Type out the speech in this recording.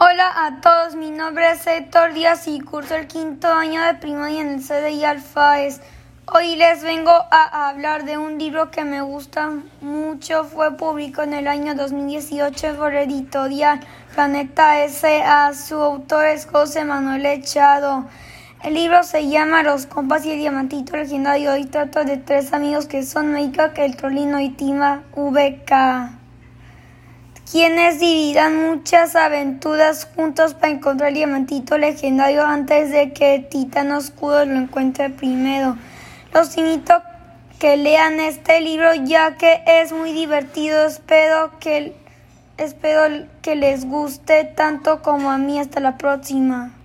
Hola a todos, mi nombre es Héctor Díaz y curso el quinto año de primaria en el CDI Alfaes. Hoy les vengo a hablar de un libro que me gusta mucho. Fue publicado en el año 2018 por editorial Planeta S.A. Su autor es José Manuel Echado. El libro se llama Los compas y el diamantito legendario y trata de tres amigos que son Meika, El Trolino y Tima VK quienes vivirán muchas aventuras juntos para encontrar el diamantito legendario antes de que titán oscuro lo encuentre primero. Los invito a que lean este libro ya que es muy divertido. Espero que, espero que les guste tanto como a mí. Hasta la próxima.